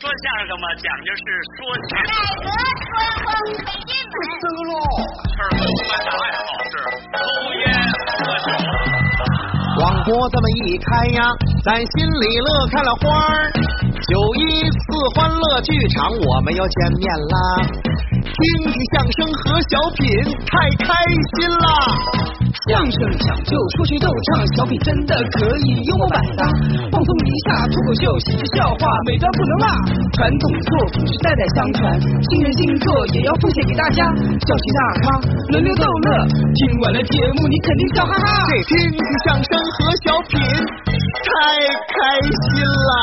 说相声嘛，讲究是说学。改革春风吹进门，得喽，事儿不般的爱好是抽烟喝酒。广播这么一开呀，咱心里乐开了花儿。九一四欢乐剧场，我们又见面啦！听听相声和小品，太开心啦！相声讲究说学逗唱，小品真的可以幽默百搭，放松一下，脱口秀喜剧笑话，每段不能落。传统作品是代代相传，新人新作也要奉献给大家。小戏大咖轮流逗乐，听完了节目你肯定笑哈哈。这听听相声和小品，太开心啦！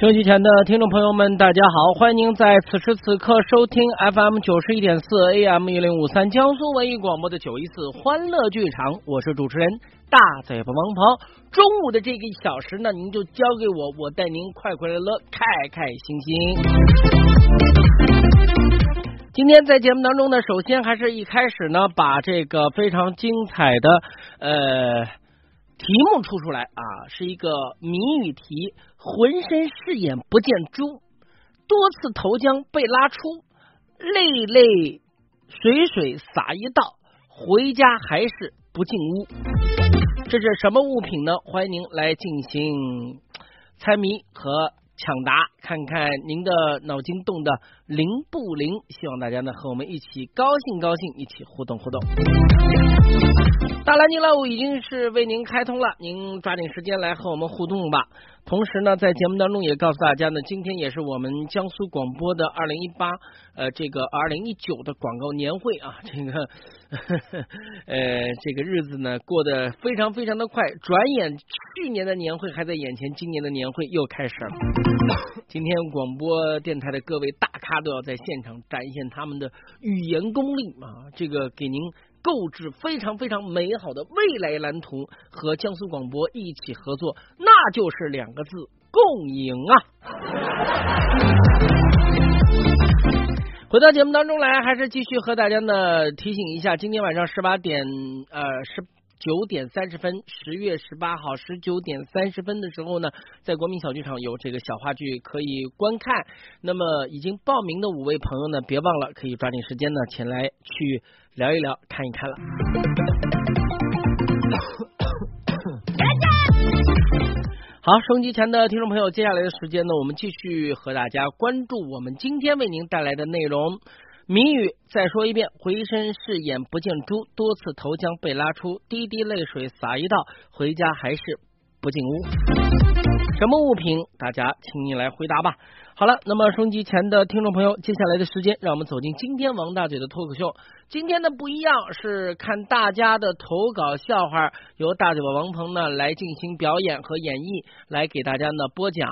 收机前的听众朋友们，大家好！欢迎您在此时此刻收听 FM 九十一点四 AM 一零五三江苏文艺广播的九一四欢乐剧场，我是主持人大嘴巴王鹏。中午的这个小时呢，您就交给我，我带您快快乐乐、开开心心。今天在节目当中呢，首先还是一开始呢，把这个非常精彩的呃题目出出来啊，是一个谜语题。浑身是眼不见猪，多次投江被拉出，泪泪水水洒一道，回家还是不进屋。这是什么物品呢？欢迎您来进行猜谜和抢答，看看您的脑筋动的灵不灵？希望大家呢和我们一起高兴高兴，一起互动互动。大蓝鲸乐舞已经是为您开通了，您抓紧时间来和我们互动吧。同时呢，在节目当中也告诉大家呢，今天也是我们江苏广播的二零一八呃这个二零一九的广告年会啊，这个 呃这个日子呢过得非常非常的快，转眼去年的年会还在眼前，今年的年会又开始了。今天广播电台的各位大咖都要在现场展现他们的语言功力啊，这个给您。购置非常非常美好的未来蓝图，和江苏广播一起合作，那就是两个字：共赢啊！回到节目当中来，还是继续和大家呢提醒一下，今天晚上十八点呃十九点三十分，十月十八号十九点三十分的时候呢，在国民小剧场有这个小话剧可以观看。那么已经报名的五位朋友呢，别忘了可以抓紧时间呢前来去。聊一聊，看一看了。好，收音机前的听众朋友，接下来的时间呢，我们继续和大家关注我们今天为您带来的内容。谜语再说一遍：回身是眼不见猪，多次投江被拉出，滴滴泪水洒一道，回家还是不进屋。什么物品？大家请你来回答吧。好了，那么收音机前的听众朋友，接下来的时间，让我们走进今天王大嘴的脱口秀。今天的不一样是看大家的投稿笑话，由大嘴巴王鹏呢来进行表演和演绎，来给大家呢播讲。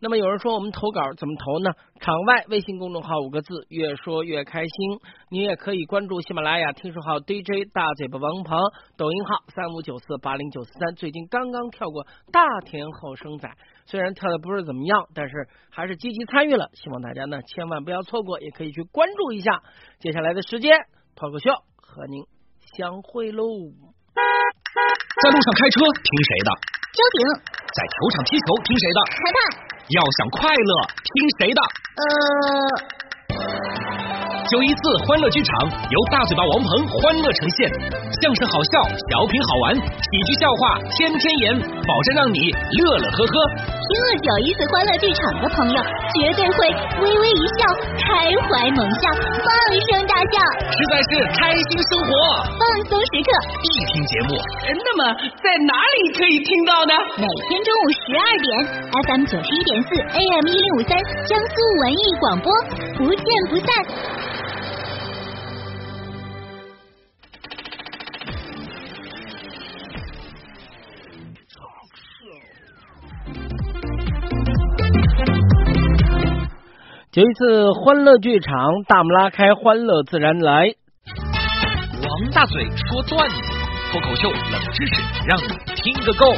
那么有人说我们投稿怎么投呢？场外微信公众号五个字，越说越开心。你也可以关注喜马拉雅听说号 DJ 大嘴巴王鹏，抖音号三五九四八零九四三，最近刚刚跳过大田后生仔，虽然跳的不是怎么样，但是还是积极参与了。希望大家呢千万不要错过，也可以去关注一下。接下来的时间。脱口秀和您相会喽！在路上开车听谁的？交警。在球场踢球听谁的？裁判。要想快乐听谁的？呃。九一四欢乐剧场由大嘴巴王鹏欢乐呈现，相声好笑，小品好玩，喜剧笑话天天演，保证让你乐乐呵呵。听了九一四欢乐剧场的朋友，绝对会微微一笑，开怀猛笑，放声大笑，实在是开心生活，放松时刻必听节目。那么在哪里可以听到呢？每天中午十二点，FM 九十一点四，AM 一零五三，江苏文艺广播，不见不散。有一次欢乐剧场，大幕拉开，欢乐自然来。王大嘴说段子，脱口秀冷知识，让你听个够。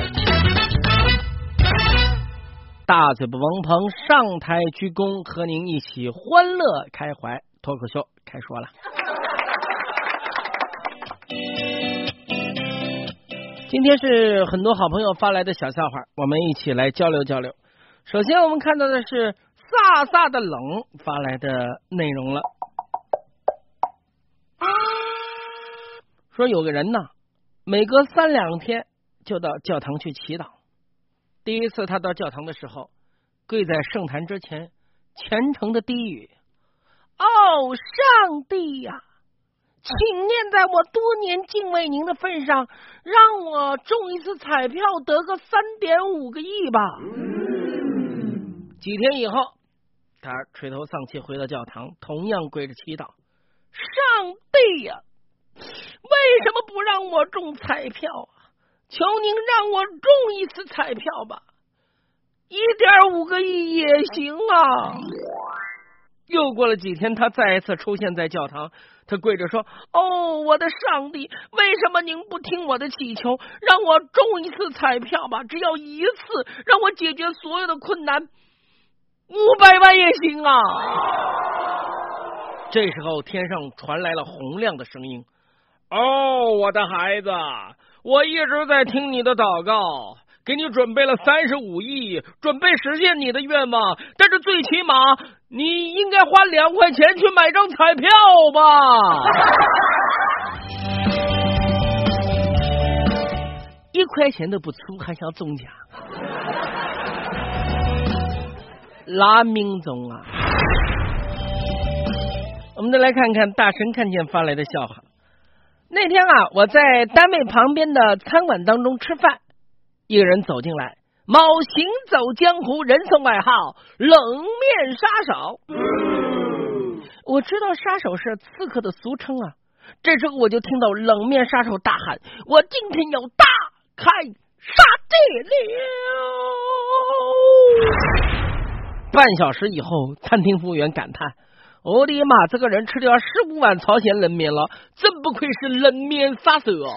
大嘴巴王鹏上台鞠躬，和您一起欢乐开怀。脱口秀开说了。今天是很多好朋友发来的小笑话，我们一起来交流交流。首先，我们看到的是飒飒的冷发来的内容了，说有个人呢，每隔三两天就到教堂去祈祷。第一次他到教堂的时候，跪在圣坛之前，虔诚的低语：“哦，上帝呀！”请念在我多年敬畏您的份上，让我中一次彩票得个三点五个亿吧。几天以后，他垂头丧气回到教堂，同样跪着祈祷：“上帝呀，为什么不让我中彩票啊？求您让我中一次彩票吧，一点五个亿也行啊。”又过了几天，他再一次出现在教堂。他跪着说：“哦，我的上帝，为什么您不听我的祈求，让我中一次彩票吧？只要一次，让我解决所有的困难，五百万也行啊！”这时候，天上传来了洪亮的声音：“哦，我的孩子，我一直在听你的祷告。”给你准备了三十五亿，准备实现你的愿望。但是最起码你应该花两块钱去买张彩票吧。一块钱都不出，还想中奖？拉命中啊！我们再来看看大神看见发来的笑话。那天啊，我在单位旁边的餐馆当中吃饭。一个人走进来，某行走江湖，人送外号“冷面杀手”。我知道杀手是刺客的俗称啊。这时候我就听到冷面杀手大喊：“我今天要大开杀戒了！”半小时以后，餐厅服务员感叹：“我的妈，这个人吃掉十五碗朝鲜冷面了，真不愧是冷面杀手哦！”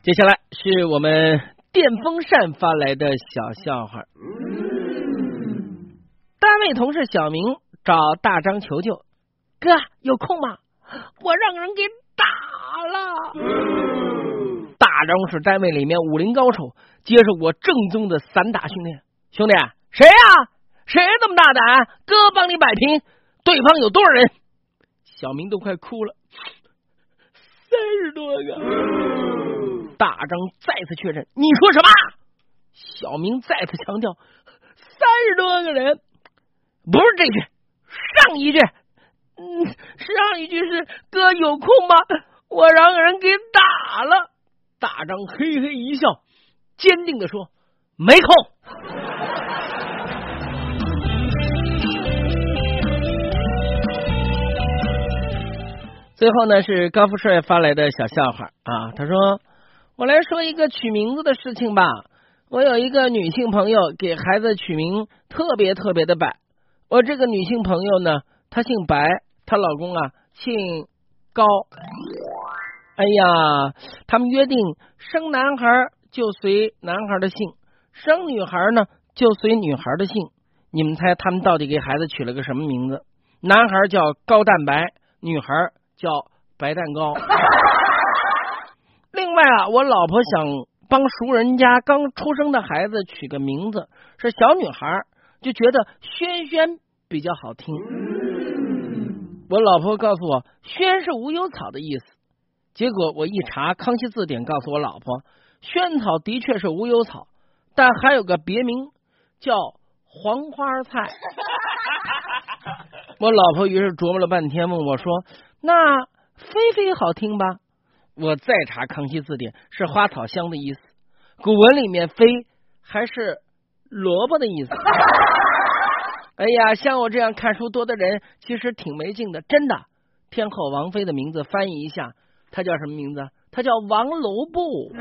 接下来是我们电风扇发来的小笑话。单位同事小明找大张求救：“哥，有空吗？我让人给打了。”大张是单位里面武林高手，接受过正宗的散打训练。兄弟，谁呀？谁这么大胆？哥帮你摆平。对方有多少人？小明都快哭了，三十多个。大张再次确认：“你说什么？”小明再次强调：“三十多个人，不是这句，上一句，嗯，上一句是哥有空吗？我让人给打了。”大张嘿嘿一笑，坚定的说：“没空。”最后呢，是高富帅发来的小笑话啊，他说。我来说一个取名字的事情吧。我有一个女性朋友，给孩子取名特别特别的白。我这个女性朋友呢，她姓白，她老公啊姓高。哎呀，他们约定生男孩就随男孩的姓，生女孩呢就随女孩的姓。你们猜他们到底给孩子取了个什么名字？男孩叫高蛋白，女孩叫白蛋糕。另外啊，我老婆想帮熟人家刚出生的孩子取个名字，是小女孩，就觉得轩轩比较好听。我老婆告诉我，萱是无忧草的意思。结果我一查《康熙字典》，告诉我老婆，萱草的确是无忧草，但还有个别名叫黄花菜。我老婆于是琢磨了半天，问我说：“那菲菲好听吧？”我再查《康熙字典》，是花草香的意思。古文里面“飞”还是萝卜的意思。哎呀，像我这样看书多的人，其实挺没劲的，真的。天后王菲的名字翻译一下，他叫什么名字？他叫王楼布。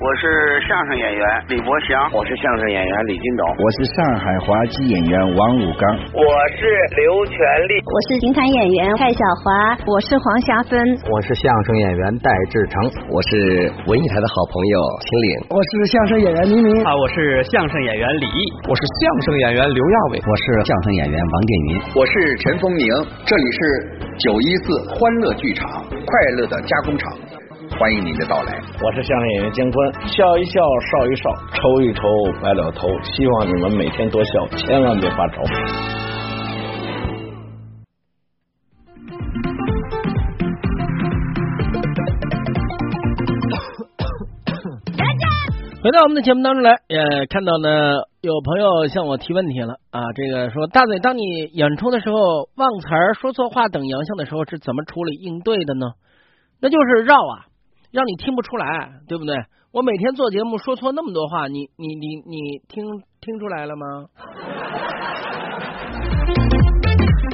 我我是相声演员李伯祥，我是相声演员李金斗，我是上海滑稽演员王武刚，我是刘全利，我是评弹演员蔡小华，我是黄霞芬，我是相声演员戴志成，我是文艺台的好朋友秦岭，我是相声演员黎明。啊，我是相声演员李毅，我是相声演员刘亚伟，我是相声演员王建云，我是陈风宁，这里是九一四欢乐剧场，快乐的加工厂。欢迎您的到来，我是相声演员姜昆，笑一笑，少一少，愁一愁，白了头。希望你们每天多笑，千万别发愁。回到我们的节目当中来，也看到呢，有朋友向我提问题了啊，这个说大嘴，当你演出的时候忘词儿、说错话等洋相的时候，是怎么处理应对的呢？那就是绕啊。让你听不出来，对不对？我每天做节目说错那么多话，你你你你听听出来了吗？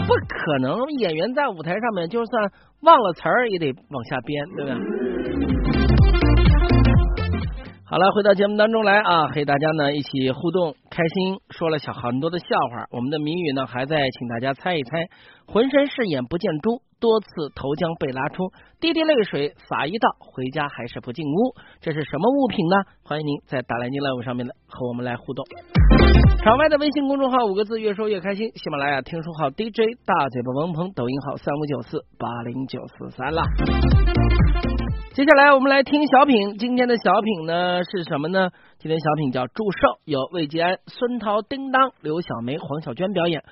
不可能，演员在舞台上面，就算忘了词儿也得往下编，对不对？好了，回到节目当中来啊，和大家呢一起互动，开心，说了小很多的笑话。我们的谜语呢还在，请大家猜一猜。浑身是眼不见珠，多次投江被拉出，滴滴泪水洒一道，回家还是不进屋。这是什么物品呢？欢迎您在打来进 live 上面的和我们来互动。场外的微信公众号五个字，越说越开心。喜马拉雅听书号 DJ 大嘴巴王鹏，抖音号三五九四八零九四三了。接下来我们来听小品，今天的小品呢是什么呢？今天小品叫祝寿，由魏吉安、孙涛、叮当、刘小梅、黄小娟表演。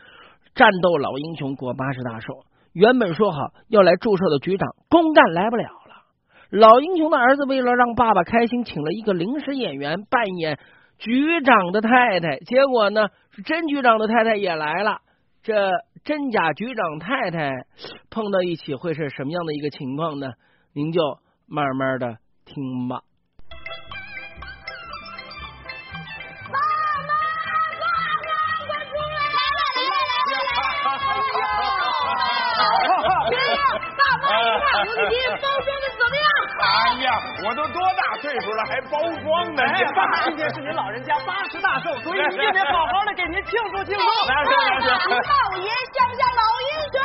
战斗老英雄过八十大寿，原本说好要来祝寿的局长公干来不了了。老英雄的儿子为了让爸爸开心，请了一个临时演员扮演局长的太太。结果呢，是真局长的太太也来了。这真假局长太太碰到一起会是什么样的一个情况呢？您就慢慢的听吧。吴子金包装的怎么样？哎呀，我都多大岁数了还包装呢？哎，爸，今天是您老人家八十大寿，所以一定得好好的给您庆祝庆祝。来来来，老爷像不像老英雄？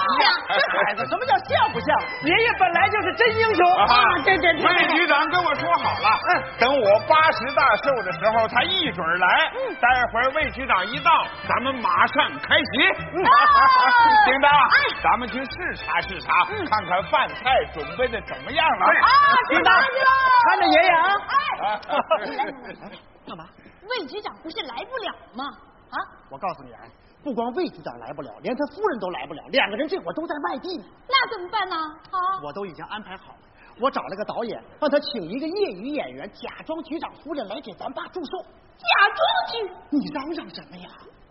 这孩子什么叫像不像？爷爷本来就是真英雄啊！对对对。魏局长跟我说好了，嗯等我八十大寿的时候，他一准来。待会儿魏局长一到，咱们马上开席。叮当，咱们去视察视察，看看饭菜。准备的怎么样了？啊，叮当，看着爷爷啊！哎，干嘛？魏局长不是来不了吗？啊！我告诉你啊，不光魏局长来不了，连他夫人都来不了，两个人这会儿都在外地呢。那怎么办呢？啊！我都已经安排好了，我找了个导演，让他请一个业余演员，假装局长夫人来给咱爸祝寿。假装去？你嚷嚷什么呀？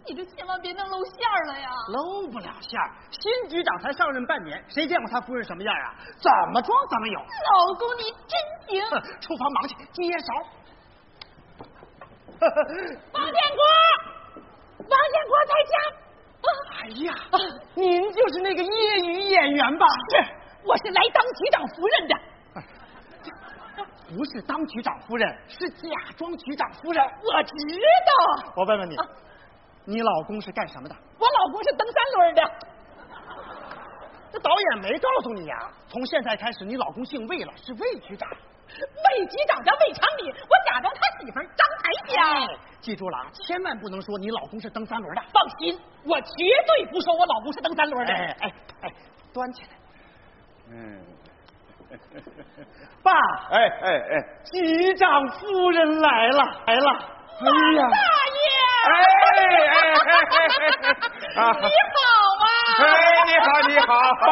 你这千万别弄露馅了呀！露不了馅儿，新局长才上任半年，谁见过他夫人什么样啊？怎么装怎么有。老公，你真行！厨房忙去，接勺。王建国，王建国在家。哎呀，您就是那个业余演员吧？是，我是来当局长夫人的。不是当局长夫人，是假装局长夫人。我知道。我问问你。你老公是干什么的？我老公是蹬三轮的。这导演没告诉你呀？从现在开始，你老公姓魏了，是魏局长。魏局长叫魏长礼，我假装他媳妇张台香。记住了啊，千万不能说你老公是蹬三轮的。放心，我绝对不说我老公是蹬三轮的。哎哎哎，端起来。嗯。爸。哎哎哎，局长夫人来了，来了。哎呀。大爷。哎哎哎哎！你好啊！哎，你好你好，爸，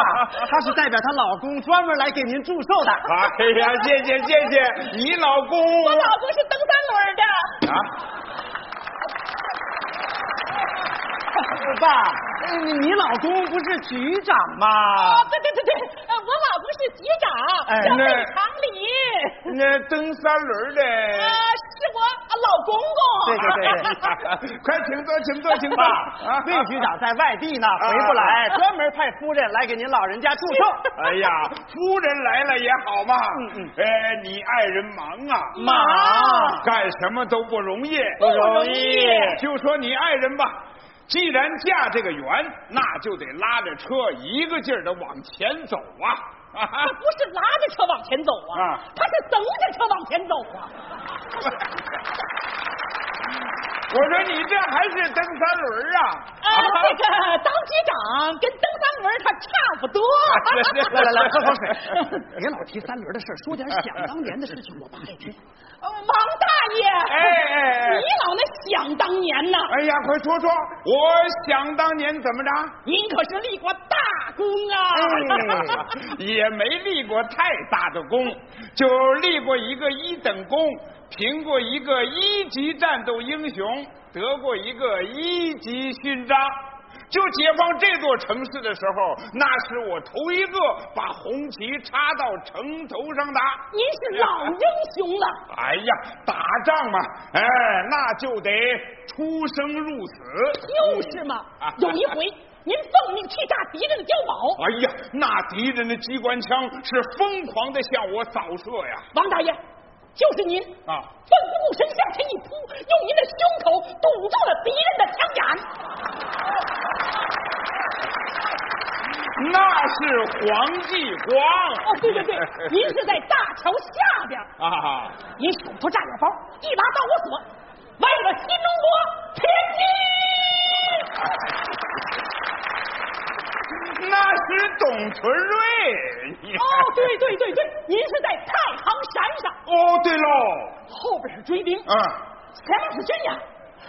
她是代表她老公专门来给您祝寿的。哎呀，谢谢谢谢，你老公？我老公是蹬三轮的。啊！爸，你老公不是局长吗？啊，对对对对，我老公是局长，叫魏长礼。那蹬三轮的？公公。对对对对，快请坐，请坐，请坐。啊，魏局长在外地呢，回不来，专门派夫人来给您老人家祝寿。哎呀，夫人来了也好嘛。嗯嗯。哎，你爱人忙啊，忙，干什么都不容易，不容易。就说你爱人吧。既然嫁这个缘，那就得拉着车一个劲儿的往前走啊！他不是拉着车往前走啊，他是蹬着车往前走啊！我说你这还是蹬三轮啊？啊，这个当局长跟蹬三轮他差不多。来来来，喝口水。别老提三轮的事说点想当年的事情，我爸爱听。王大爷，哎哎，你老那想当年呢？哎呀，快说说，我想当年怎么着？您可是立过大功啊！也没立过太大的功，就立过一个一等功。评过一个一级战斗英雄，得过一个一级勋章。就解放这座城市的时候，那是我头一个把红旗插到城头上的。您是老英雄了。哎呀，打仗嘛，哎，那就得出生入死。就是嘛。有一回，您奉命去炸敌人的碉堡。哎呀，那敌人的机关枪是疯狂的向我扫射呀。王大爷。就是您啊，奋不顾身向前一扑，用您的胸口堵住了敌人的枪眼。那是黄继光。哦，对对对，您是在大桥下边啊。您手托炸药包，一把导火索，为了新中国前进。那是董存瑞。哦，对对对对，您是在太行山上。哦，对喽，后边是追兵，嗯，前面是悬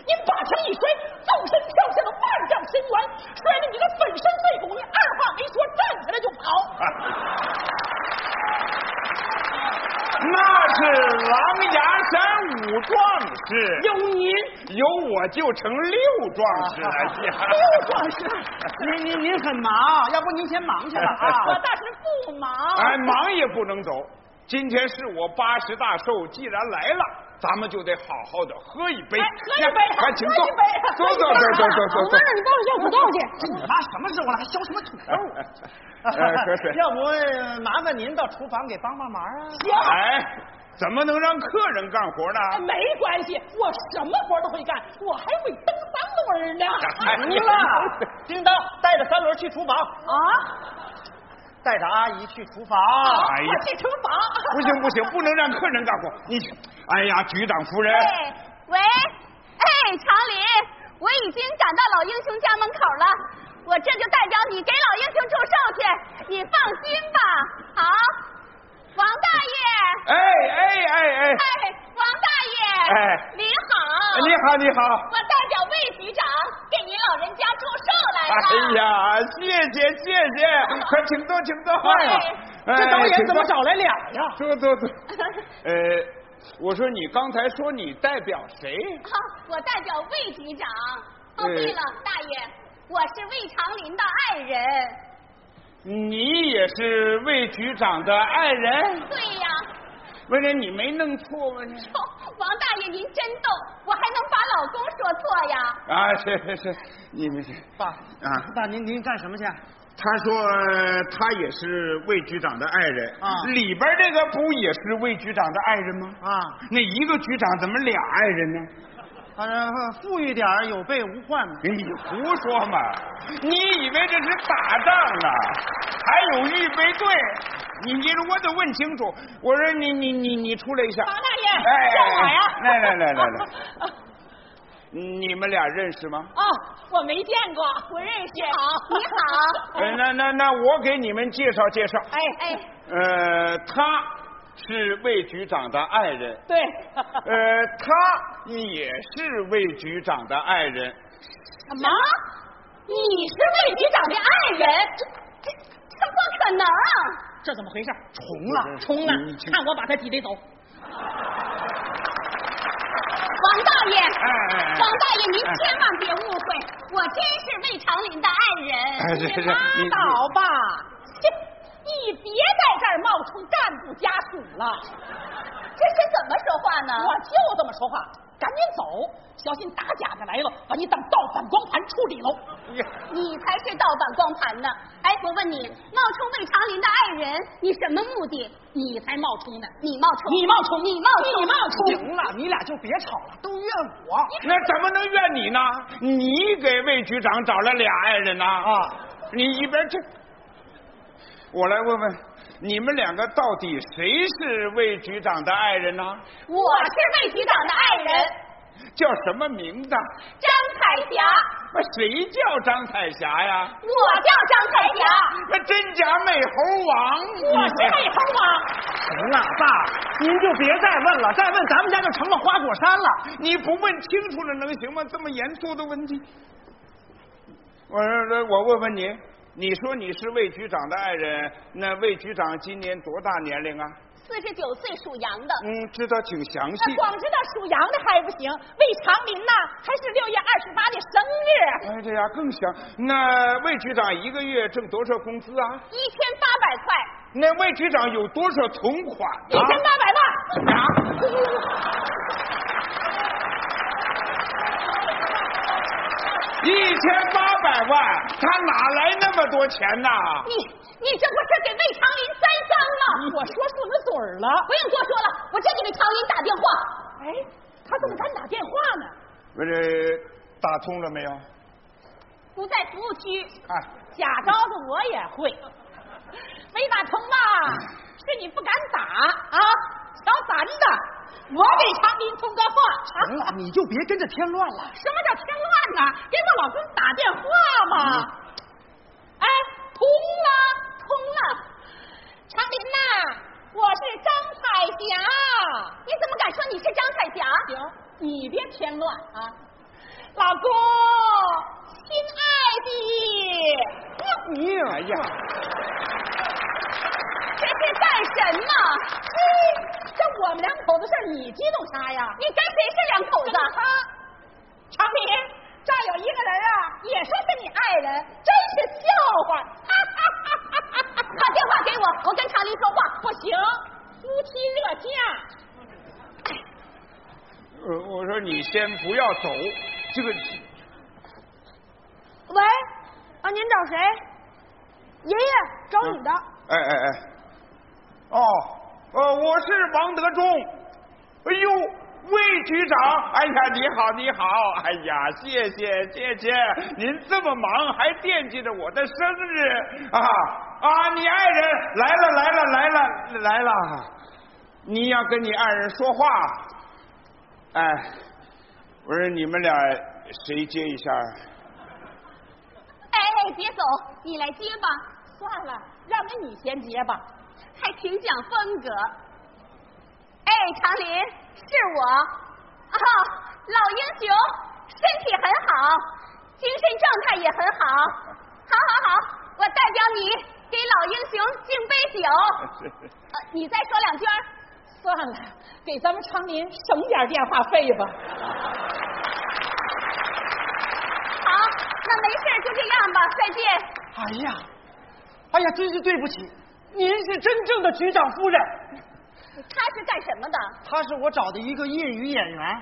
崖，您把枪一摔，纵身跳下了万丈深渊，摔得你个粉身碎骨，你二话没说，站起来就跑。那是狼牙山五壮士，有您，有我就成六壮士了。六壮士，您您您很忙，要不您先忙去吧啊！我倒是不忙。哎，忙也不能走。今天是我八十大寿，既然来了，咱们就得好好的喝一杯。喝一杯，快请坐，坐坐坐坐坐坐坐。你帮我消土豆去。这你妈什么时候了，还削什么土豆？喝 水。要不麻烦您到厨房给帮帮忙啊？行。哎，怎么能让客人干活呢？没关系，我什么活都会干，我还会蹬三轮呢。行了，叮当，带着三轮去厨房啊。带着阿姨去厨房。哎呀，去厨房。不行不行，不能让客人干活。你，哎呀，局长夫人。喂，哎，常林，我已经赶到老英雄家门口了，我这就代表你给老英雄祝寿去，你放心吧。好，王大爷。哎哎哎哎。哎，王大爷。哎。您好。你好你好。我代表魏局长给您老人家祝寿来了。哎呀，谢谢谢谢，快请坐请坐。哎，这导演怎么找来俩呀？坐坐坐。呃，我说你刚才说你代表谁？啊，我代表魏局长。哦，对了，大爷，我是魏长林的爱人。你也是魏局长的爱人？对呀。为什你没弄错吗？你。王大爷您真逗，我还能把老公说错呀？啊，是是是，你们是爸啊，爸您您干什么去？他说他也是魏局长的爱人啊，里边这个不也是魏局长的爱人吗？啊，那一个局长怎么俩爱人呢？反正富裕点有备无患嘛。你胡说嘛！你以为这是打仗呢？还有预备队？你你我得问清楚。我说你你你你出来一下。王大爷，哎，叫我呀！来来来来来。你们俩认识吗？哦，我没见过，不认识。好，你好。呃，那那那我给你们介绍介绍。哎哎。呃，他是魏局长的爱人。对。呃，他也是魏局长的爱人。什么？你是魏局长的爱人？这这这不可能！这怎么回事？重了，重了！看我把他挤得走。王大爷，哎王大爷，您千万别误会，我真是魏长林的爱人。是是是，拉倒吧！切，你别在这儿冒充干部家属了。这是怎么说话呢？我就这么说话，赶紧走，小心打假的来了，把你当盗版光盘处理喽。你才是盗版光盘呢！哎，我问你，冒充魏长林的爱人，你什么目的？你才冒充呢！你冒充！你冒充！你冒充！你冒充！行了，你俩就别吵了，都怨我。那怎么能怨你呢？你给魏局长找了俩爱人呢！啊，你一边去。我来问问，你们两个到底谁是魏局长的爱人呢？我是魏局长的爱人。叫什么名字？张彩霞。那谁叫张彩霞呀？我叫张彩霞。那真假美猴王？我是美猴王。行了，爸，您就别再问了，再问咱们家就成了花果山了。你不问清楚了能行吗？这么严肃的问题。我我问问你，你说你是魏局长的爱人，那魏局长今年多大年龄啊？四十九岁，属羊的。嗯，知道挺详细。光知道属羊的还不行，魏长林呐，还是六月二十八的生日。哎，这呀更详。那魏局长一个月挣多少工资啊？一千八百块。那魏局长有多少存款？一千八百万。啊？一千八百万，他哪来那么多钱呐？你你这不是给魏长林栽赃了？我说顺了嘴儿了，不用多说了，我这就给长林打电话。哎，他怎么敢打电话呢？不是打通了没有？不在服务区。哎，假招子我也会，没打通吧，是你不敢打啊？小三子。我给长林通个话，行了，你就别跟着添乱了。什么叫添乱呢？给我老公打电话嘛。哎，通了，通了。长林呐，我是张彩霞。你怎么敢说你是张彩霞？行，你别添乱啊，老公，亲爱的。你哎呀。这是干什么？这我们两口子事你激动啥呀？你跟谁是两口子？他，长林，这有一个人啊，也说是你爱人，真是笑话。把电话给我，我跟长林说话。不行，夫妻热架。呃，我说你先不要走，这个。喂，啊，您找谁？爷爷找你的。哎哎哎。哦，呃，我是王德忠。哎呦，魏局长，哎呀，你好，你好，哎呀，谢谢，谢谢，您这么忙还惦记着我的生日啊啊！你爱人来了，来了，来了，来了，你要跟你爱人说话。哎，我说你们俩谁接一下？哎哎，别走，你来接吧。算了，让给你先接吧。还挺讲风格，哎，长林是我啊，老英雄身体很好，精神状态也很好，好好好，我代表你给老英雄敬杯酒，呃，你再说两句。算了，给咱们长林省点电话费吧。好，那没事就这样吧，再见。哎呀，哎呀，真是对不起。您是真正的局长夫人，他是干什么的？他是我找的一个业余演员。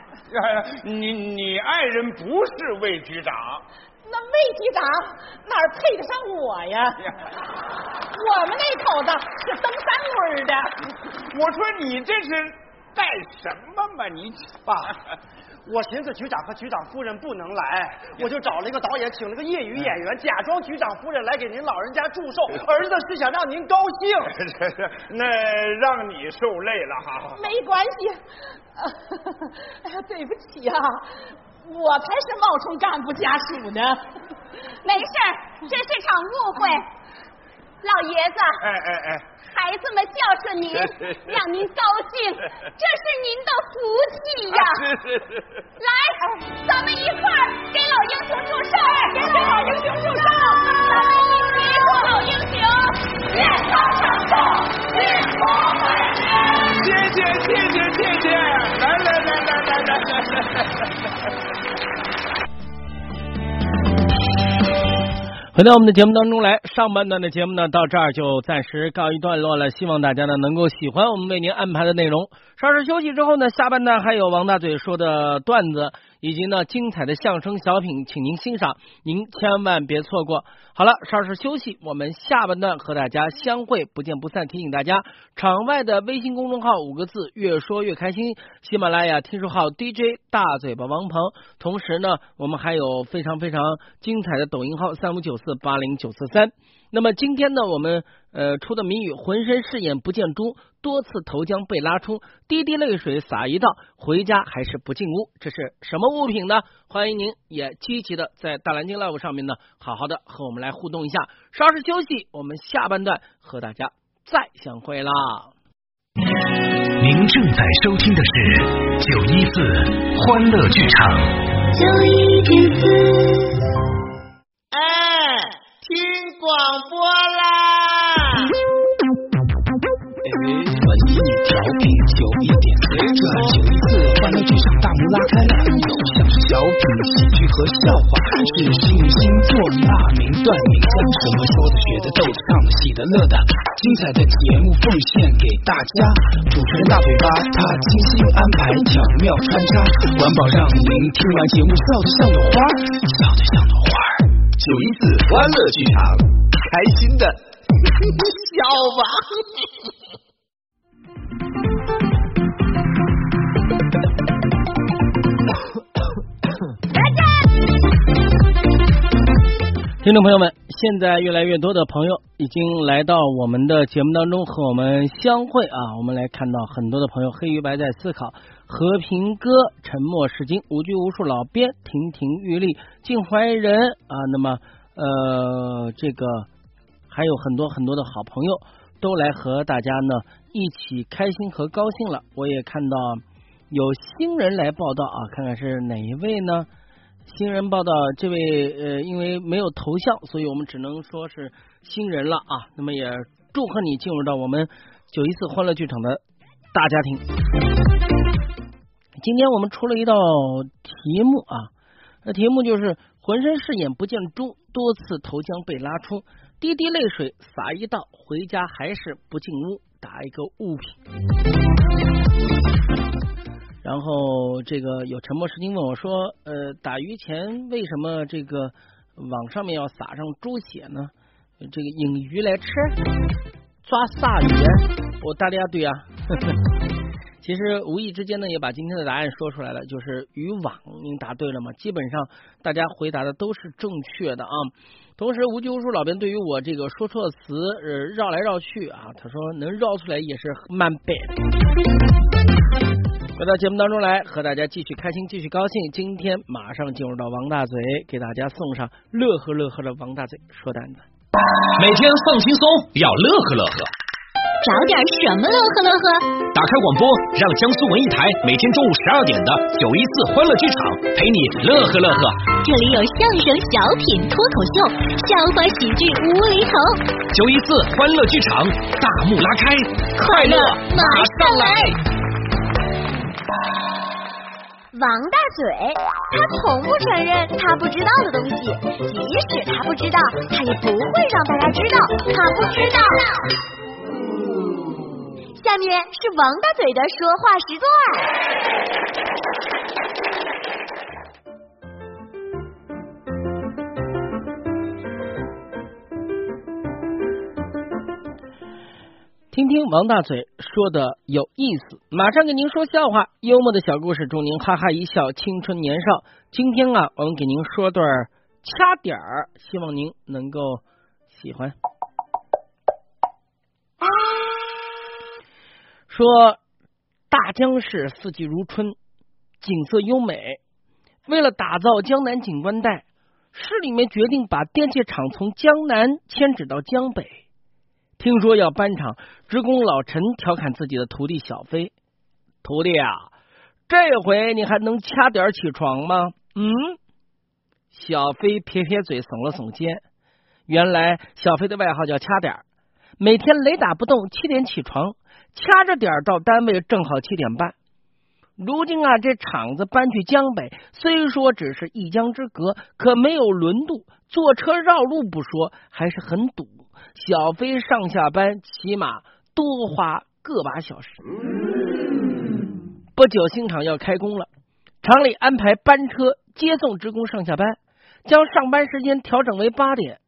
你你爱人不是魏局长？那魏局长哪配得上我呀？我们那口子是蹬三轮的。我说你这是干什么嘛？你爸。我寻思局长和局长夫人不能来，我就找了一个导演，请了个业余演员，假装局长夫人来给您老人家祝寿。儿子是想让您高兴，那让你受累了哈。没关系，哎呀，对不起啊，我才是冒充干部家属呢。没事，这是场误会。老爷子，哎哎哎。孩子们孝顺您，让您高兴，这是您的福气呀！来，咱们一块儿给老英雄祝寿，给老英雄祝寿，咱们一起祝老英雄健康长寿，幸福百年。谢谢谢谢谢谢，来来来来来来来来。回到我们的节目当中来，上半段的节目呢，到这儿就暂时告一段落了。希望大家呢能够喜欢我们为您安排的内容。稍事休息之后呢，下半段还有王大嘴说的段子，以及呢精彩的相声小品，请您欣赏，您千万别错过。好了，稍事休息，我们下半段和大家相会，不见不散。提醒大家，场外的微信公众号五个字，越说越开心。喜马拉雅听书号 DJ 大嘴巴王鹏，同时呢，我们还有非常非常精彩的抖音号三五九四八零九四三。那么今天呢，我们呃出的谜语，浑身是眼不见猪，多次投江被拉出，滴滴泪水洒一道，回家还是不进屋，这是什么物品呢？欢迎您也积极的在大蓝鲸 Live 上面呢，好好的和我们来互动一下。稍事休息，我们下半段和大家再相会啦。您正在收听的是九一四欢乐剧场。九一点四。哎，听广播啦！文艺调频九一点四，这九一四欢乐剧场大幕拉开了，有像是小品、喜剧和笑话，是幸运星座、大名、段名，将什么说的、学的、逗的、唱的、喜的、乐的，精彩的节目奉献给大家。主持人大嘴巴，他精心安排，巧妙穿插，管保让您听完节目笑得像朵花，笑得像朵花。九一四欢乐剧场，开心的 笑吧。听众朋友们，现在越来越多的朋友已经来到我们的节目当中和我们相会啊！我们来看到很多的朋友，黑与白在思考，和平哥、沉默是金、无拘无束老鳖、亭亭玉立、晋怀人啊，那么呃，这个还有很多很多的好朋友都来和大家呢一起开心和高兴了。我也看到有新人来报道啊，看看是哪一位呢？新人报道，这位呃，因为没有头像，所以我们只能说是新人了啊。那么也祝贺你进入到我们九一四欢乐剧场的大家庭。今天我们出了一道题目啊，那题目就是浑身是眼不见猪，多次投江被拉出，滴滴泪水洒一道，回家还是不进屋，打一个物品。然后这个有沉默时间问我说，呃，打鱼前为什么这个网上面要撒上猪血呢？这个引鱼来吃，抓铩鱼？我大家对啊。呵 呵其实无意之间呢，也把今天的答案说出来了，就是渔网。您答对了吗？基本上大家回答的都是正确的啊。同时，无拘无束老编对于我这个说错词，呃，绕来绕去啊，他说能绕出来也是蛮笨。回到节目当中来，和大家继续开心，继续高兴。今天马上进入到王大嘴，给大家送上乐呵乐呵的王大嘴说段子。每天放轻松，要乐呵乐呵。找点什么乐呵乐呵？打开广播，让江苏文艺台每天中午十二点的九一四欢乐剧场陪你乐呵乐呵。这里有相声、小品、脱口秀、笑话、喜剧无厘头。九一四欢乐剧场大幕拉开，快乐马上来。王大嘴，他从不承认他不知道的东西，即使他不知道，他也不会让大家知道他不知道。下面是王大嘴的说话时段听听王大嘴说的有意思，马上给您说笑话，幽默的小故事，祝您哈哈一笑，青春年少。今天啊，我们给您说段掐点儿，希望您能够喜欢。啊说大江市四季如春，景色优美。为了打造江南景观带，市里面决定把电器厂从江南迁址到江北。听说要搬厂，职工老陈调侃自己的徒弟小飞：“徒弟啊，这回你还能掐点起床吗？”嗯，小飞撇撇嘴，耸了耸肩。原来小飞的外号叫掐点，每天雷打不动七点起床，掐着点到单位正好七点半。如今啊，这厂子搬去江北，虽说只是一江之隔，可没有轮渡，坐车绕路不说，还是很堵。小飞上下班起码多花个把小时。不久，新厂要开工了，厂里安排班车接送职工上下班，将上班时间调整为八点。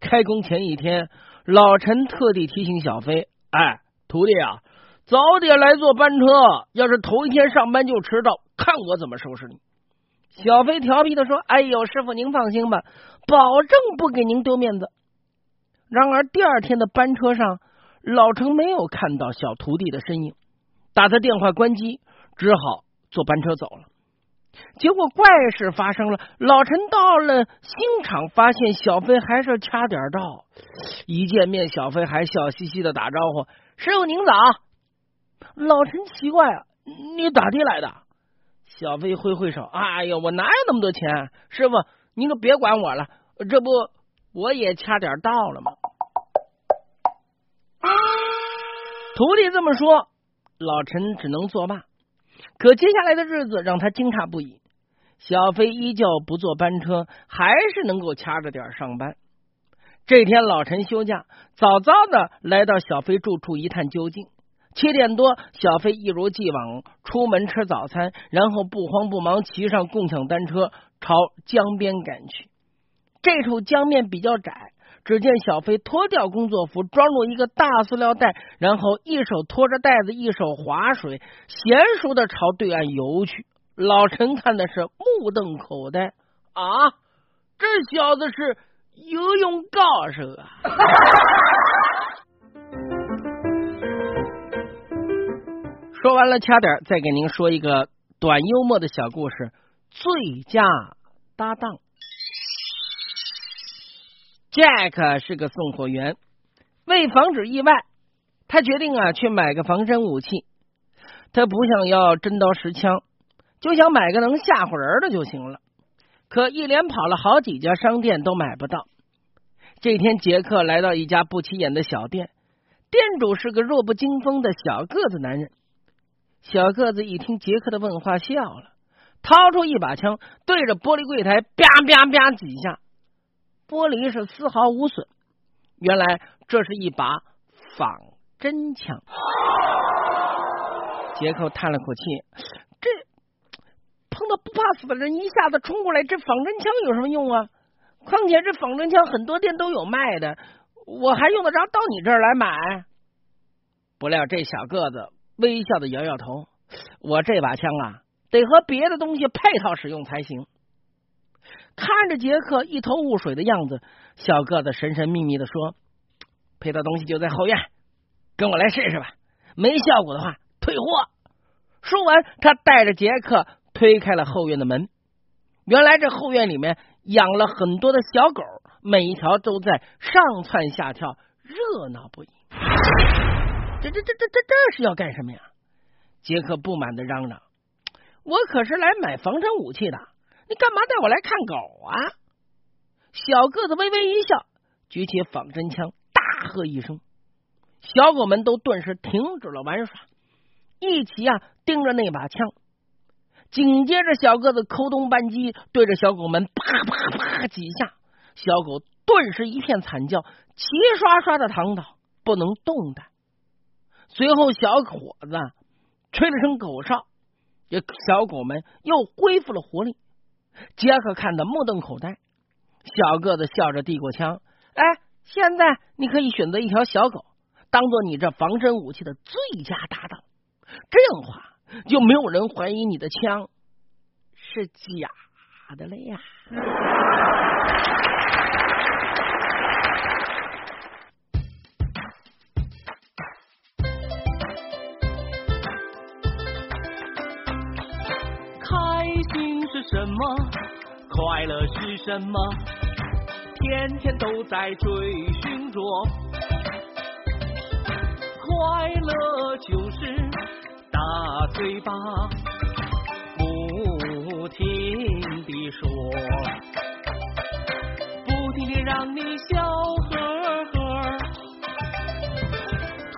开工前一天，老陈特地提醒小飞：“哎，徒弟啊，早点来坐班车，要是头一天上班就迟到，看我怎么收拾你。”小飞调皮的说：“哎呦，师傅您放心吧，保证不给您丢面子。”然而第二天的班车上，老陈没有看到小徒弟的身影，打他电话关机，只好坐班车走了。结果怪事发生了，老陈到了新厂，发现小飞还是掐点到。一见面，小飞还笑嘻嘻的打招呼：“师傅您早。”老陈奇怪啊，你咋地来的？小飞挥挥手：“哎呀，我哪有那么多钱？师傅，您就别管我了，这不我也掐点到了吗？”徒弟这么说，老陈只能作罢。可接下来的日子让他惊诧不已。小飞依旧不坐班车，还是能够掐着点上班。这天老陈休假，早早的来到小飞住处一探究竟。七点多，小飞一如既往出门吃早餐，然后不慌不忙骑上共享单车朝江边赶去。这处江面比较窄。只见小飞脱掉工作服，装入一个大塑料袋，然后一手拖着袋子，一手划水，娴熟的朝对岸游去。老陈看的是目瞪口呆啊！这小子是游泳高手啊！说完了掐点，再给您说一个短幽默的小故事：最佳搭档。Jack 是个送货员，为防止意外，他决定啊去买个防身武器。他不想要真刀实枪，就想买个能吓唬人的就行了。可一连跑了好几家商店都买不到。这天，杰克来到一家不起眼的小店，店主是个弱不禁风的小个子男人。小个子一听杰克的问话，笑了，掏出一把枪，对着玻璃柜台啪啪啪几下。玻璃是丝毫无损，原来这是一把仿真枪。杰克叹了口气，碰到不怕死的人，一下子冲过来，这仿真枪有什么用啊？况且这仿真枪很多店都有卖的，我还用得着到你这儿来买？不料这小个子微笑的摇摇头，我这把枪啊，得和别的东西配套使用才行。看着杰克一头雾水的样子，小个子神神秘秘的说：“配套东西就在后院，跟我来试试吧。没效果的话，退货。”说完，他带着杰克推开了后院的门。原来这后院里面养了很多的小狗，每一条都在上蹿下跳，热闹不已。这这这这这这是要干什么呀？杰克不满的嚷嚷：“我可是来买防身武器的。”你干嘛带我来看狗啊？小个子微微一笑，举起仿真枪，大喝一声，小狗们都顿时停止了玩耍，一起啊盯着那把枪。紧接着，小个子扣动扳机，对着小狗们啪啪啪几下，小狗顿时一片惨叫，齐刷刷的躺倒，不能动弹。随后，小伙子吹了声狗哨，这小狗们又恢复了活力。杰克看得目瞪口呆，小个子笑着递过枪：“哎，现在你可以选择一条小狗，当做你这防身武器的最佳搭档。这样的话，就没有人怀疑你的枪是假的了呀。”开心是什么快乐是什么？天天都在追寻着。快乐就是大嘴巴不停地说，不停地让你笑呵呵。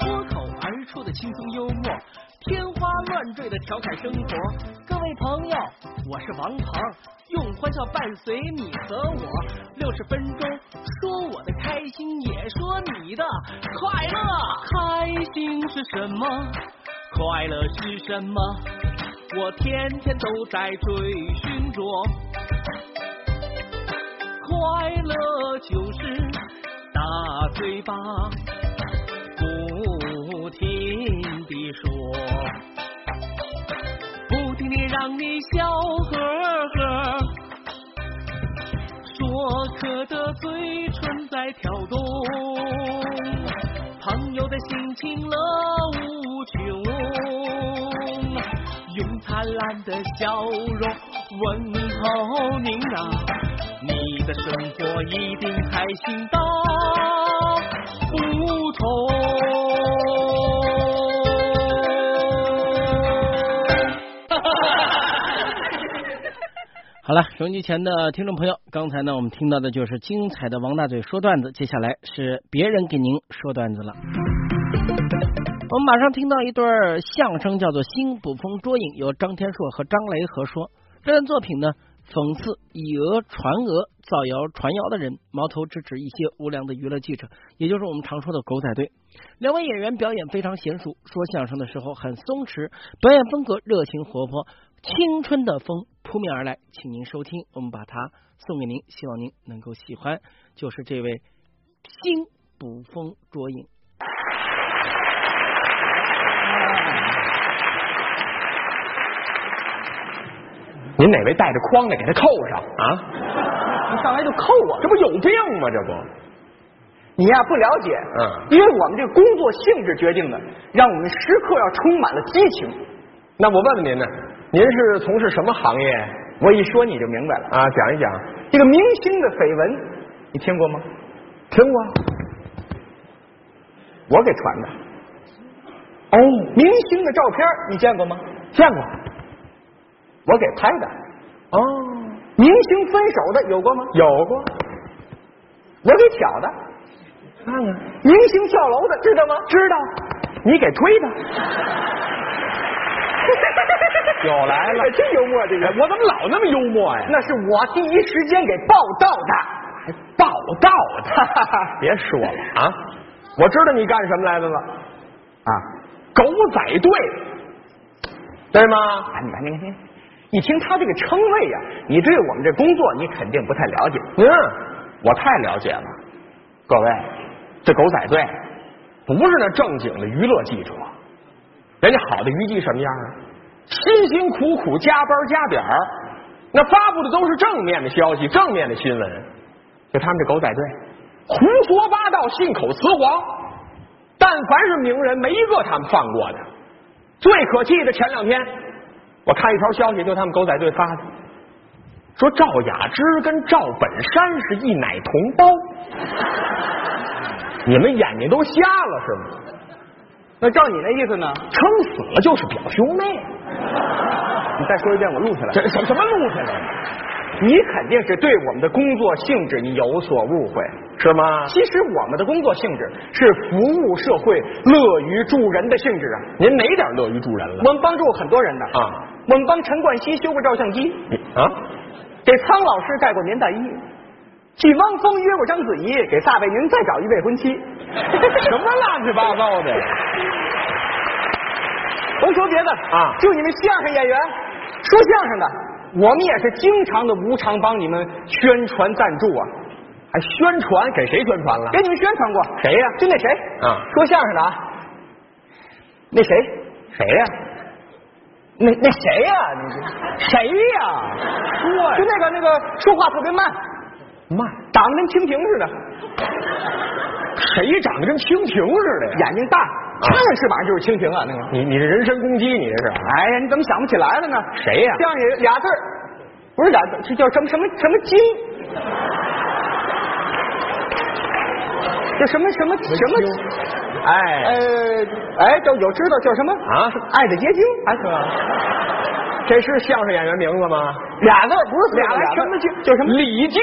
脱口而出的轻松幽默，天花乱坠的调侃生活。各位朋友，我是王鹏，用欢笑伴随你和我。六十分钟，说我的开心，也说你的快乐。开心是什么？快乐是什么？我天天都在追寻着。快乐就是大嘴巴。不停地说，不停地让你笑呵呵，说渴的嘴唇在跳动，朋友的心情乐无烂的笑容问候您啊，你的生活一定开心到不同。好了，收音机前的听众朋友，刚才呢，我们听到的就是精彩的王大嘴说段子，接下来是别人给您说段子了。我们马上听到一段相声，叫做《新捕风捉影》，由张天硕和张雷合说。这段作品呢，讽刺以讹传讹、造谣传谣的人，矛头直指一些无良的娱乐记者，也就是我们常说的狗仔队。两位演员表演非常娴熟，说相声的时候很松弛，表演风格热情活泼，青春的风扑面而来，请您收听，我们把它送给您，希望您能够喜欢。就是这位新捕风捉影。您哪位带着筐的，给他扣上啊！你上来就扣我，这不有病吗？这不，你呀不了解，嗯，因为我们这个工作性质决定的，让我们时刻要充满了激情。那我问问您呢，您是从事什么行业？我一说你就明白了啊！讲一讲这个明星的绯闻，你听过吗？听过，我给传的。哦，明星的照片你见过吗？见过。我给拍的。哦，明星分手的有过吗？有过，我给挑的，看看明星跳楼的知道吗？知道，你给推的，又来了，真幽默这个，我怎么老那么幽默呀？那是我第一时间给报道的，还报道的，别说了啊！我知道你干什么来的了。啊，狗仔队，对吗？啊，你看，你看，你看。一听他这个称谓呀，你对我们这工作你肯定不太了解。嗯，我太了解了。各位，这狗仔队不是那正经的娱乐记者，人家好的娱记什么样啊？辛辛苦苦加班加点儿，那发布的都是正面的消息、正面的新闻。就他们这狗仔队，胡说八道、信口雌黄，但凡是名人，没一个他们放过的。最可气的，前两天。我看一条消息，就他们狗仔队发的，说赵雅芝跟赵本山是一奶同胞，你们眼睛都瞎了是吗？那照你那意思呢？撑死了就是表兄妹。你再说一遍，我录下来。这什什么录下来？你肯定是对我们的工作性质你有所误会，是吗？其实我们的工作性质是服务社会、乐于助人的性质啊。您哪点乐于助人了？我们帮助很多人的啊。我们帮陈冠希修过照相机。啊，给苍老师盖过年大衣，替汪峰约过章子怡，给撒贝宁再找一未婚妻，什么乱七八糟的？甭说别的啊，就你们相声演员说相声的，我们也是经常的无偿帮你们宣传赞助啊，还宣传？给谁宣传了？给你们宣传过，谁呀？就那谁啊，说相声的啊，那谁？谁呀？那那谁呀？你谁呀？说呀，就那个那个说话特别慢，慢，长得跟蜻蜓似的。谁长得跟蜻蜓似的呀？眼睛大，看着翅膀就是蜻蜓啊！那个，你你这人身攻击，你这是？哎呀，你怎么想不起来了呢？谁呀？相声俩字不是俩字，这叫什么什么什么金？这什么什么什么？哎，呃，哎，都有知道叫什么啊？爱的结晶，哎哥？这是相声演员名字吗？俩字不是俩字，什么晶？叫什么？李晶。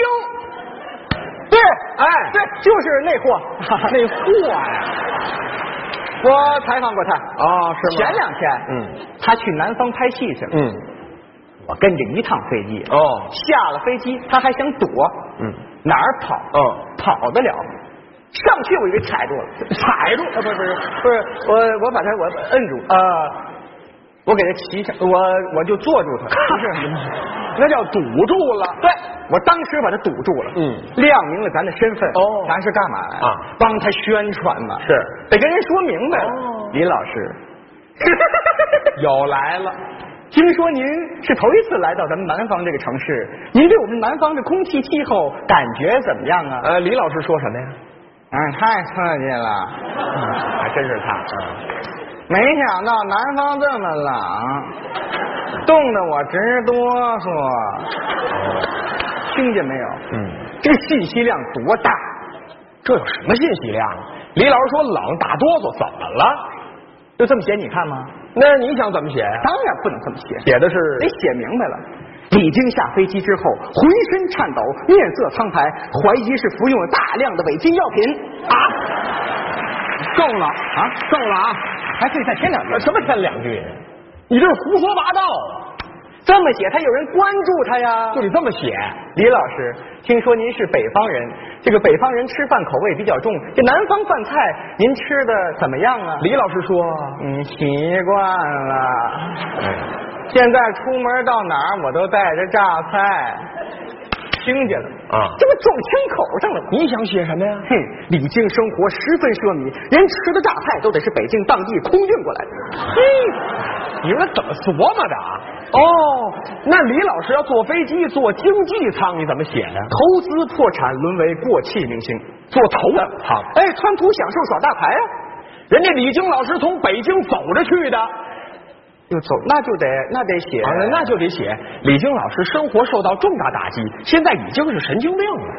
对，哎，对，就是那货，那货呀。我采访过他哦，是吗？前两天，嗯，他去南方拍戏去了，嗯，我跟着一趟飞机，哦，下了飞机他还想躲，嗯，哪儿跑？嗯，跑得了？上去我就给踩住了，踩住？啊，不是不是不是，我我把他我摁住啊，我给他骑上，我我就坐住他，不是，那叫堵住了。对，我当时把他堵住了，嗯，亮明了咱的身份，哦，咱是干嘛来啊？帮他宣传嘛，是，得跟人说明白了。哦，李老师，有来了。听说您是头一次来到咱们南方这个城市，您对我们南方的空气气候感觉怎么样啊？呃，李老师说什么呀？嗯，太客气了，还真是他。没想到南方这么冷，冻得我直哆嗦。听见没有？嗯，这信息量多大？这有什么信息量？李老师说冷打哆嗦，怎么了？就这么写，你看吗？那你想怎么写呀？当然不能这么写，写的是得写明白了。李菁下飞机之后，浑身颤抖，面色苍白，怀疑是服用了大量的违禁药品啊！够了啊，够了啊！还可以再添两句？什么添两句？你这是胡说八道！这么写，他有人关注他呀。就你这么写，李老师，听说您是北方人，这个北方人吃饭口味比较重，这南方饭菜您吃的怎么样啊？李老师说，嗯，习惯了。现在出门到哪儿我都带着榨菜，听见了啊？这不撞枪口上了吗？你想写什么呀？哼，李菁生活十分奢靡，连吃的榨菜都得是北京当地空运过来的。嘿，你说怎么琢磨的啊？哦，那李老师要坐飞机坐经济舱，你怎么写呀？投资破产，沦为过气明星，坐头等舱。哎，川图享受耍大牌啊！人家李菁老师从北京走着去的。就走，那就得那得写，啊、那就得写。李菁老师生活受到重大打击，现在已经是神经病了。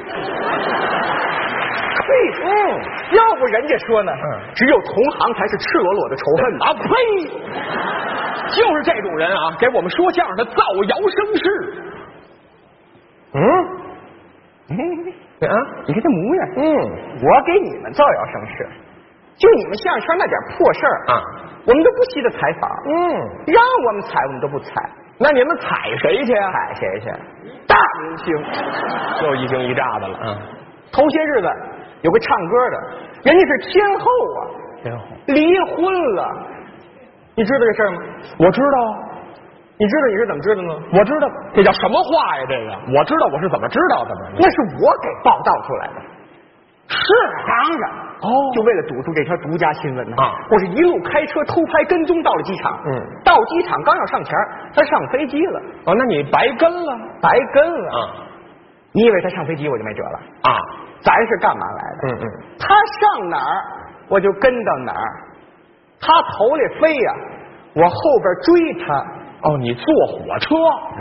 嘿，嗯，要不人家说呢，嗯，只有同行才是赤裸裸的仇恨啊！呸，就是这种人啊，给我们说相声的造谣生事。嗯，啊，你看这模样，嗯，我给你们造谣生事，就你们相声圈那点破事儿啊。我们都不稀得采访，嗯，让我们采我们都不采，那你们采谁去啊？采谁去？大明星，又一惊一乍的了。嗯，头些日子有个唱歌的，人家是天后啊，天后离婚了，你知道这事儿吗？我知道，你知道你是怎么知道吗？我知道，这叫什么话呀？这个我知道，我是怎么知道的吗？那是我给报道出来的。是，当然哦，就为了堵住这条独家新闻呢。啊，我是一路开车偷拍跟踪到了机场。嗯，到机场刚要上前，他上飞机了。哦，那你白跟了，白跟了。啊，你以为他上飞机我就没辙了？啊，咱是干嘛来的？嗯嗯，他上哪儿我就跟到哪儿，他头里飞呀、啊，我后边追他。哦，你坐火车？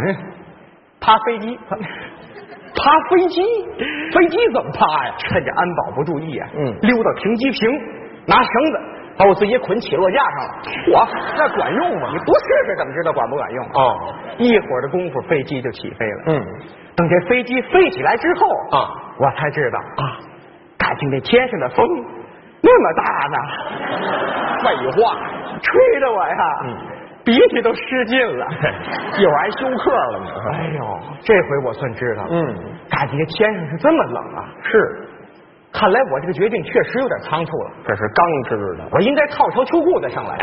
嗯，趴飞机。趴飞机，飞机怎么趴呀？趁着安保不注意啊，嗯，溜到停机坪，拿绳子把我自己捆起落架上了。我那管用吗？你不试试怎么知道管不管用？哦，一会儿的功夫，飞机就起飞了。嗯，等这飞机飞起来之后啊，我才知道啊，感情这天上的风那么大呢。废话，吹的我呀。嗯。鼻涕都失禁了，一会儿还休克了呢。哎呦，这回我算知道了。嗯，感觉天上是这么冷啊！是，看来我这个决定确实有点仓促了。这是刚知道，我应该套条秋裤再上来。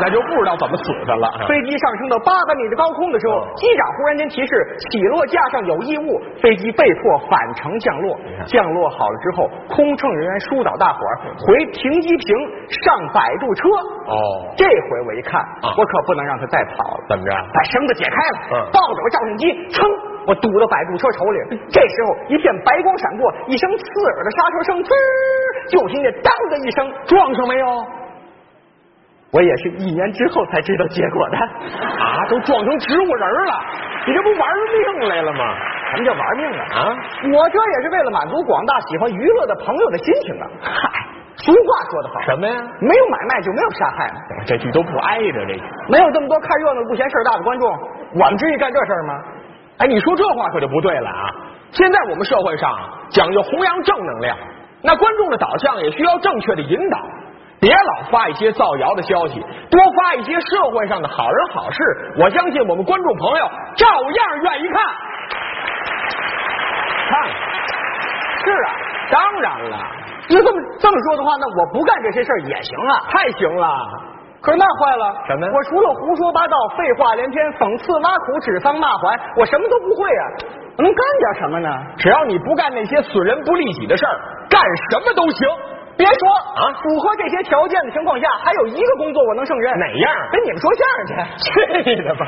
那就不知道怎么死的了。飞机上升到八百米的高空的时候，机长忽然间提示起落架上有异物，飞机被迫返程降落。降落好了之后，空乘人员疏导大伙儿回停机坪上摆渡车。哦，这回我一看，我可不能让他再跑了。怎么着？把绳子解开了，嗯，抱着我照相机，噌，我堵到摆渡车头里。这时候一片白光闪过，一声刺耳的刹车声，滋，就听见当的一声，撞上没有？我也是一年之后才知道结果的。啊，都撞成植物人了！你这不玩命来了吗？什么叫玩命啊？啊，我这也是为了满足广大喜欢娱乐的朋友的心情啊！嗨，俗话说得好，什么呀？没有买卖就没有杀害嘛。这句都不挨着，这句没有这么多看热闹不嫌事儿大的观众，我们至于干这事儿吗？哎，你说这话可就不对了啊！现在我们社会上讲究弘扬正能量，那观众的导向也需要正确的引导。别老发一些造谣的消息，多发一些社会上的好人好事。我相信我们观众朋友照样愿意看。看，是啊，当然了。要这么这么说的话，那我不干这些事儿也行啊，太行了。可是那坏了，什么？我除了胡说八道、废话连篇、讽刺、挖苦、指桑骂槐，我什么都不会啊。我能干点什么呢？只要你不干那些损人不利己的事儿，干什么都行。别说啊，符合这些条件的情况下，还有一个工作我能胜任。哪样？跟你们说相声去。去你的吧！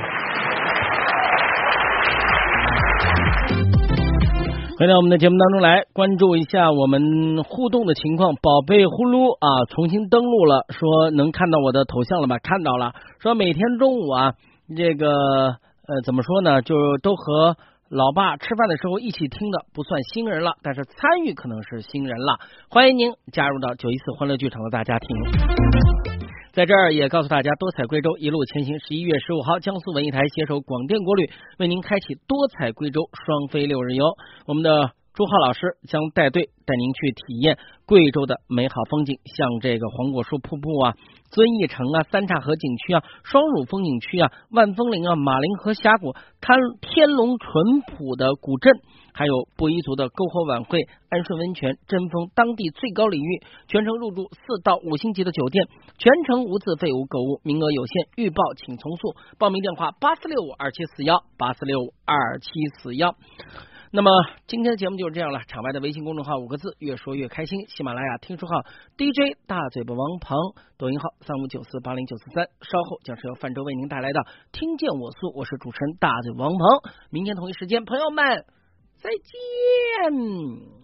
回到我们的节目当中来，关注一下我们互动的情况。宝贝呼噜啊，重新登录了，说能看到我的头像了吗？看到了。说每天中午啊，这个呃怎么说呢？就都和老爸吃饭的时候一起听的，不算新人了，但是参与可能是新人了。欢迎您加入到九一四欢乐剧场的大家庭。在这儿也告诉大家，多彩贵州一路前行。十一月十五号，江苏文艺台携手广电国旅，为您开启多彩贵州双飞六日游。我们的朱浩老师将带队带您去体验贵州的美好风景，像这个黄果树瀑布啊、遵义城啊、三岔河景区啊、双乳风景区啊、万峰林啊、马林河峡谷、滩天龙淳朴的古镇。还有布依族的篝火晚会、安顺温泉、贞丰当地最高领域，全程入住四到五星级的酒店，全程无自费无购物，名额有限，预报请从速。报名电话八四六五二七四幺八四六五二七四幺。那么今天的节目就是这样了。场外的微信公众号五个字，越说越开心。喜马拉雅听书号 DJ 大嘴巴王鹏，抖音号三五九四八零九四三。稍后将是由范舟为您带来的听见我诉，我是主持人大嘴王鹏。明天同一时间，朋友们。再见。